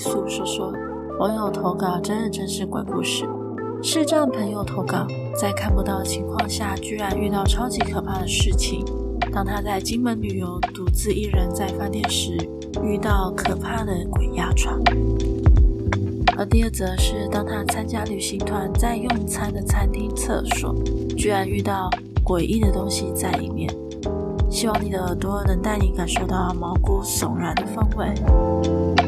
诉说说。网友投稿真人真是鬼故事，视障朋友投稿，在看不到的情况下，居然遇到超级可怕的事情。当他在金门旅游，独自一人在饭店时，遇到可怕的鬼压床。而第二则是，当他参加旅行团，在用餐的餐厅厕所，居然遇到诡异的东西在里面。希望你的耳朵能带你感受到毛骨悚然的氛围。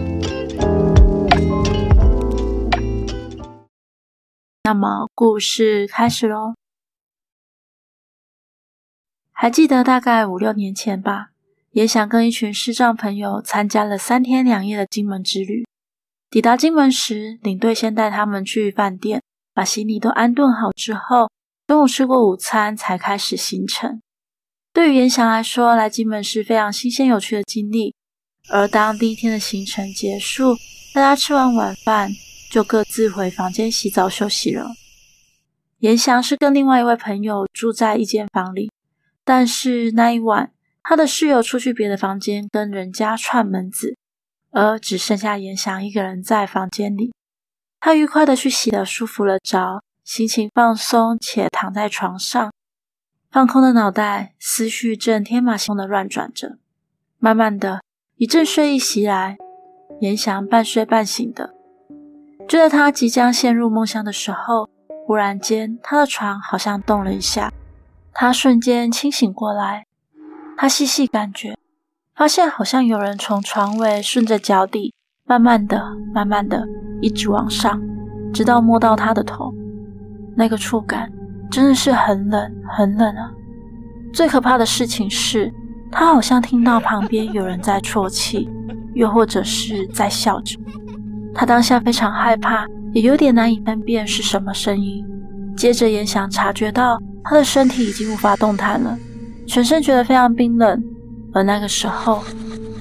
那么故事开始喽。还记得大概五六年前吧，也想跟一群视障朋友参加了三天两夜的金门之旅。抵达金门时，领队先带他们去饭店，把行李都安顿好之后，中午吃过午餐才开始行程。对于严翔来说，来金门是非常新鲜有趣的经历。而当第一天的行程结束，大家吃完晚饭，就各自回房间洗澡休息了。严翔是跟另外一位朋友住在一间房里，但是那一晚他的室友出去别的房间跟人家串门子，而只剩下严翔一个人在房间里。他愉快的去洗了，舒服了着，心情放松且躺在床上，放空的脑袋，思绪正天马行空的乱转着。慢慢的，一阵睡意袭来，严翔半睡半醒的。就在他即将陷入梦乡的时候，忽然间，他的床好像动了一下，他瞬间清醒过来。他细细感觉，发现好像有人从床尾顺着脚底，慢慢的、慢慢的，一直往上，直到摸到他的头。那个触感真的是很冷，很冷啊！最可怕的事情是，他好像听到旁边有人在啜泣，又或者是在笑着。他当下非常害怕，也有点难以分辨是什么声音。接着，严翔察觉到他的身体已经无法动弹了，全身觉得非常冰冷。而那个时候，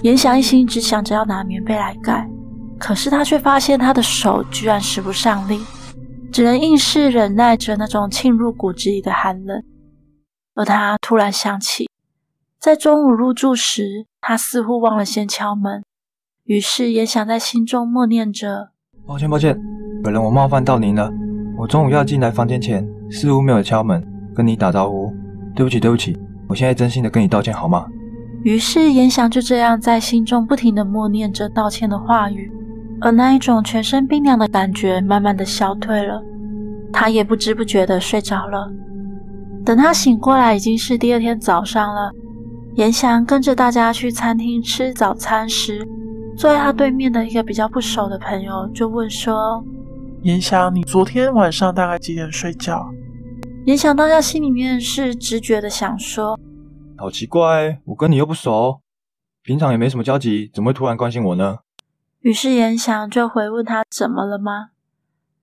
严翔一心只想着要拿棉被来盖，可是他却发现他的手居然使不上力，只能硬是忍耐着那种沁入骨子里的寒冷。而他突然想起，在中午入住时，他似乎忘了先敲门。于是也想在心中默念着：“抱歉，抱歉，可能我冒犯到您了。我中午要进来房间前，似乎没有敲门，跟你打招呼。对不起，对不起，我现在真心的跟你道歉，好吗？”于是严翔就这样在心中不停的默念着道歉的话语，而那一种全身冰凉的感觉慢慢的消退了，他也不知不觉的睡着了。等他醒过来，已经是第二天早上了。严翔跟着大家去餐厅吃早餐时，坐在他对面的一个比较不熟的朋友就问说：“严翔，你昨天晚上大概几点睡觉？”严翔当下心里面是直觉的想说：“好奇怪，我跟你又不熟，平常也没什么交集，怎么会突然关心我呢？”于是严翔就回问他怎么了吗？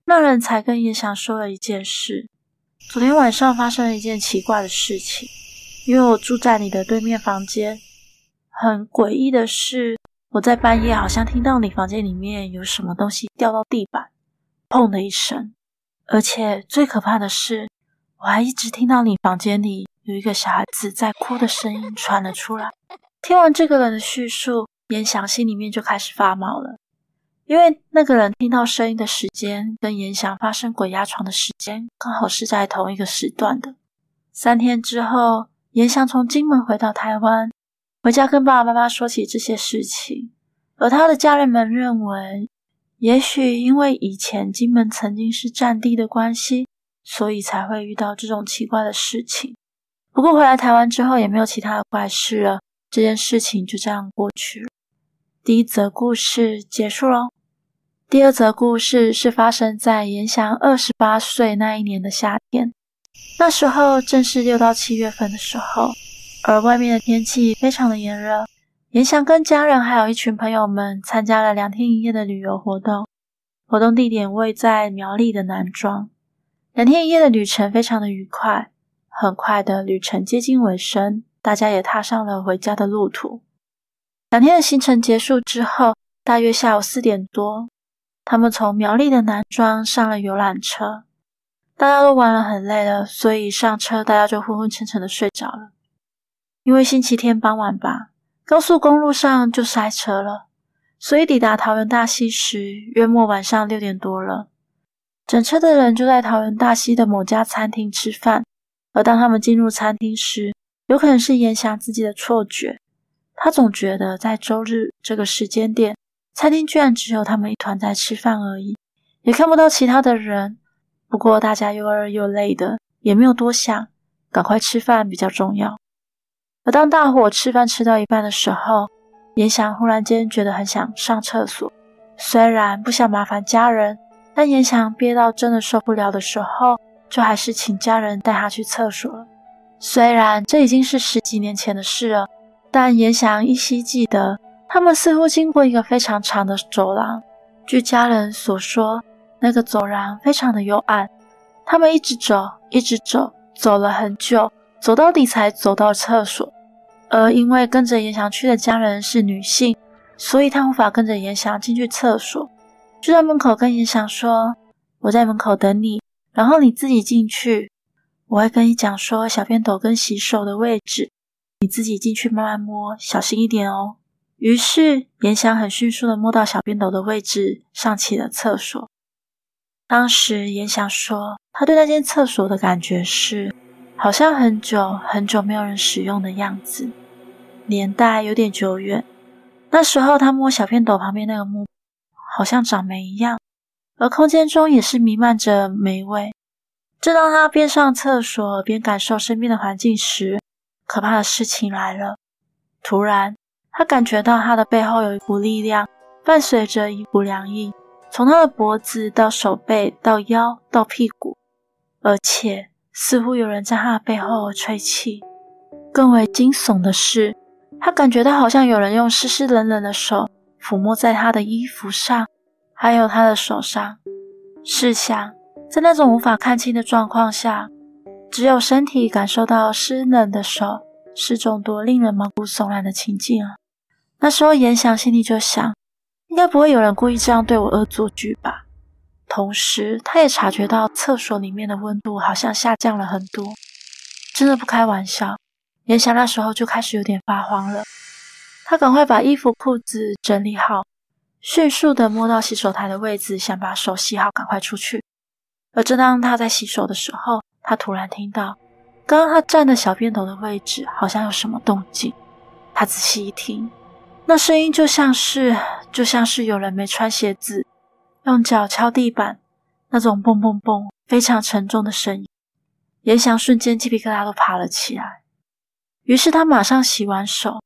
那人才跟严翔说了一件事：昨天晚上发生了一件奇怪的事情，因为我住在你的对面房间，很诡异的是。我在半夜好像听到你房间里面有什么东西掉到地板，砰的一声。而且最可怕的是，我还一直听到你房间里有一个小孩子在哭的声音传了出来。听完这个人的叙述，严翔心里面就开始发毛了，因为那个人听到声音的时间跟严翔发生鬼压床的时间刚好是在同一个时段的。三天之后，严翔从金门回到台湾。回家跟爸爸妈妈说起这些事情，而他的家人们认为，也许因为以前金门曾经是战地的关系，所以才会遇到这种奇怪的事情。不过回来台湾之后也没有其他的怪事了，这件事情就这样过去了。第一则故事结束喽。第二则故事是发生在严翔二十八岁那一年的夏天，那时候正是六到七月份的时候。而外面的天气非常的炎热，严翔跟家人还有一群朋友们参加了两天一夜的旅游活动，活动地点位在苗栗的南庄。两天一夜的旅程非常的愉快，很快的旅程接近尾声，大家也踏上了回家的路途。两天的行程结束之后，大约下午四点多，他们从苗栗的南庄上了游览车，大家都玩了很累了，所以上车大家就昏昏沉沉的睡着了。因为星期天傍晚吧，高速公路上就塞车了，所以抵达桃园大溪时，约莫晚上六点多了。整车的人就在桃园大溪的某家餐厅吃饭，而当他们进入餐厅时，有可能是严翔自己的错觉，他总觉得在周日这个时间点，餐厅居然只有他们一团在吃饭而已，也看不到其他的人。不过大家又饿又累的，也没有多想，赶快吃饭比较重要。而当大伙吃饭吃到一半的时候，严翔忽然间觉得很想上厕所，虽然不想麻烦家人，但严翔憋到真的受不了的时候，就还是请家人带他去厕所了。虽然这已经是十几年前的事了，但严翔依稀记得，他们似乎经过一个非常长的走廊。据家人所说，那个走廊非常的幽暗，他们一直走，一直走，走了很久，走到底才走到厕所。而因为跟着严翔去的家人是女性，所以她无法跟着严翔进去厕所，就在门口跟严翔说：“我在门口等你，然后你自己进去。我会跟你讲说小便斗跟洗手的位置，你自己进去慢慢摸，小心一点哦。”于是严翔很迅速的摸到小便斗的位置，上起了厕所。当时严翔说，他对那间厕所的感觉是，好像很久很久没有人使用的样子。年代有点久远，那时候他摸小片斗旁边那个木，好像长霉一样，而空间中也是弥漫着霉味。正当他边上厕所边感受身边的环境时，可怕的事情来了。突然，他感觉到他的背后有一股力量，伴随着一股凉意，从他的脖子到手背到腰到屁股，而且似乎有人在他的背后吹气。更为惊悚的是，他感觉到好像有人用湿湿冷冷的手抚摸在他的衣服上，还有他的手上。试想，在那种无法看清的状况下，只有身体感受到湿冷的手，是种多令人毛骨悚然的情境啊！那时候，严翔心里就想，应该不会有人故意这样对我恶作剧吧？同时，他也察觉到厕所里面的温度好像下降了很多，真的不开玩笑。严翔那时候就开始有点发慌了，他赶快把衣服裤子整理好，迅速的摸到洗手台的位置，想把手洗好，赶快出去。而正当他在洗手的时候，他突然听到刚刚他站的小便斗的位置好像有什么动静。他仔细一听，那声音就像是就像是有人没穿鞋子，用脚敲地板，那种蹦蹦蹦非常沉重的声音。严翔瞬间鸡皮疙瘩都爬了起来。于是他马上洗完手，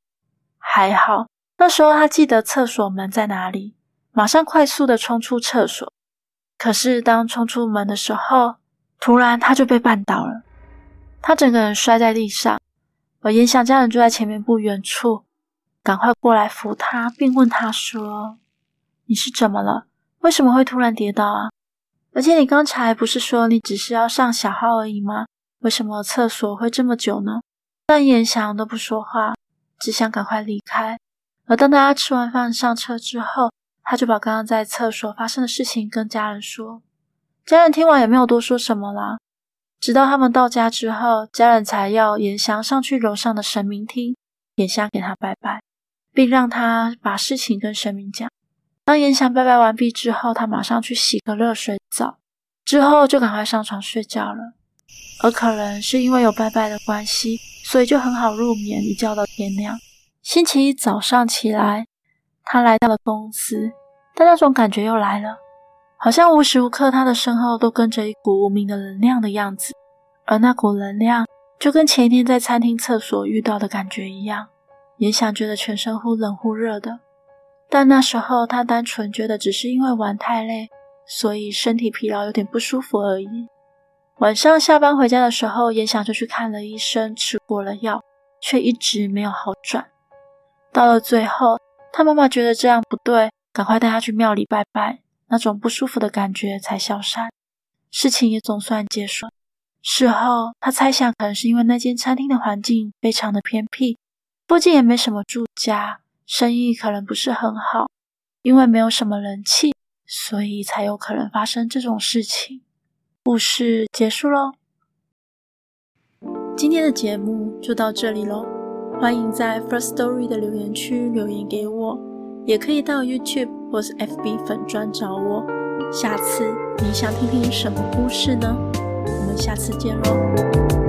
还好那时候他记得厕所门在哪里，马上快速的冲出厕所。可是当冲出门的时候，突然他就被绊倒了，他整个人摔在地上，而严翔家人就在前面不远处，赶快过来扶他，并问他说：“你是怎么了？为什么会突然跌倒啊？而且你刚才不是说你只是要上小号而已吗？为什么厕所会这么久呢？”但严翔都不说话，只想赶快离开。而当大家吃完饭上车之后，他就把刚刚在厕所发生的事情跟家人说。家人听完也没有多说什么啦。直到他们到家之后，家人才要严翔上去楼上的神明厅，点香给他拜拜，并让他把事情跟神明讲。当严翔拜拜完毕之后，他马上去洗个热水澡，之后就赶快上床睡觉了。而可能是因为有拜拜的关系，所以就很好入眠，一觉到天亮。星期一早上起来，他来到了公司，但那种感觉又来了，好像无时无刻他的身后都跟着一股无名的能量的样子。而那股能量就跟前一天在餐厅厕所遇到的感觉一样，也想觉得全身忽冷忽热的。但那时候他单纯觉得只是因为玩太累，所以身体疲劳有点不舒服而已。晚上下班回家的时候，严想就去看了医生，吃过了药，却一直没有好转。到了最后，他妈妈觉得这样不对，赶快带他去庙里拜拜，那种不舒服的感觉才消散，事情也总算结束。事后，他猜想可能是因为那间餐厅的环境非常的偏僻，附近也没什么住家，生意可能不是很好，因为没有什么人气，所以才有可能发生这种事情。故事结束喽，今天的节目就到这里喽。欢迎在 First Story 的留言区留言给我，也可以到 YouTube 或是 FB 粉专找我。下次你想听听什么故事呢？我们下次见喽。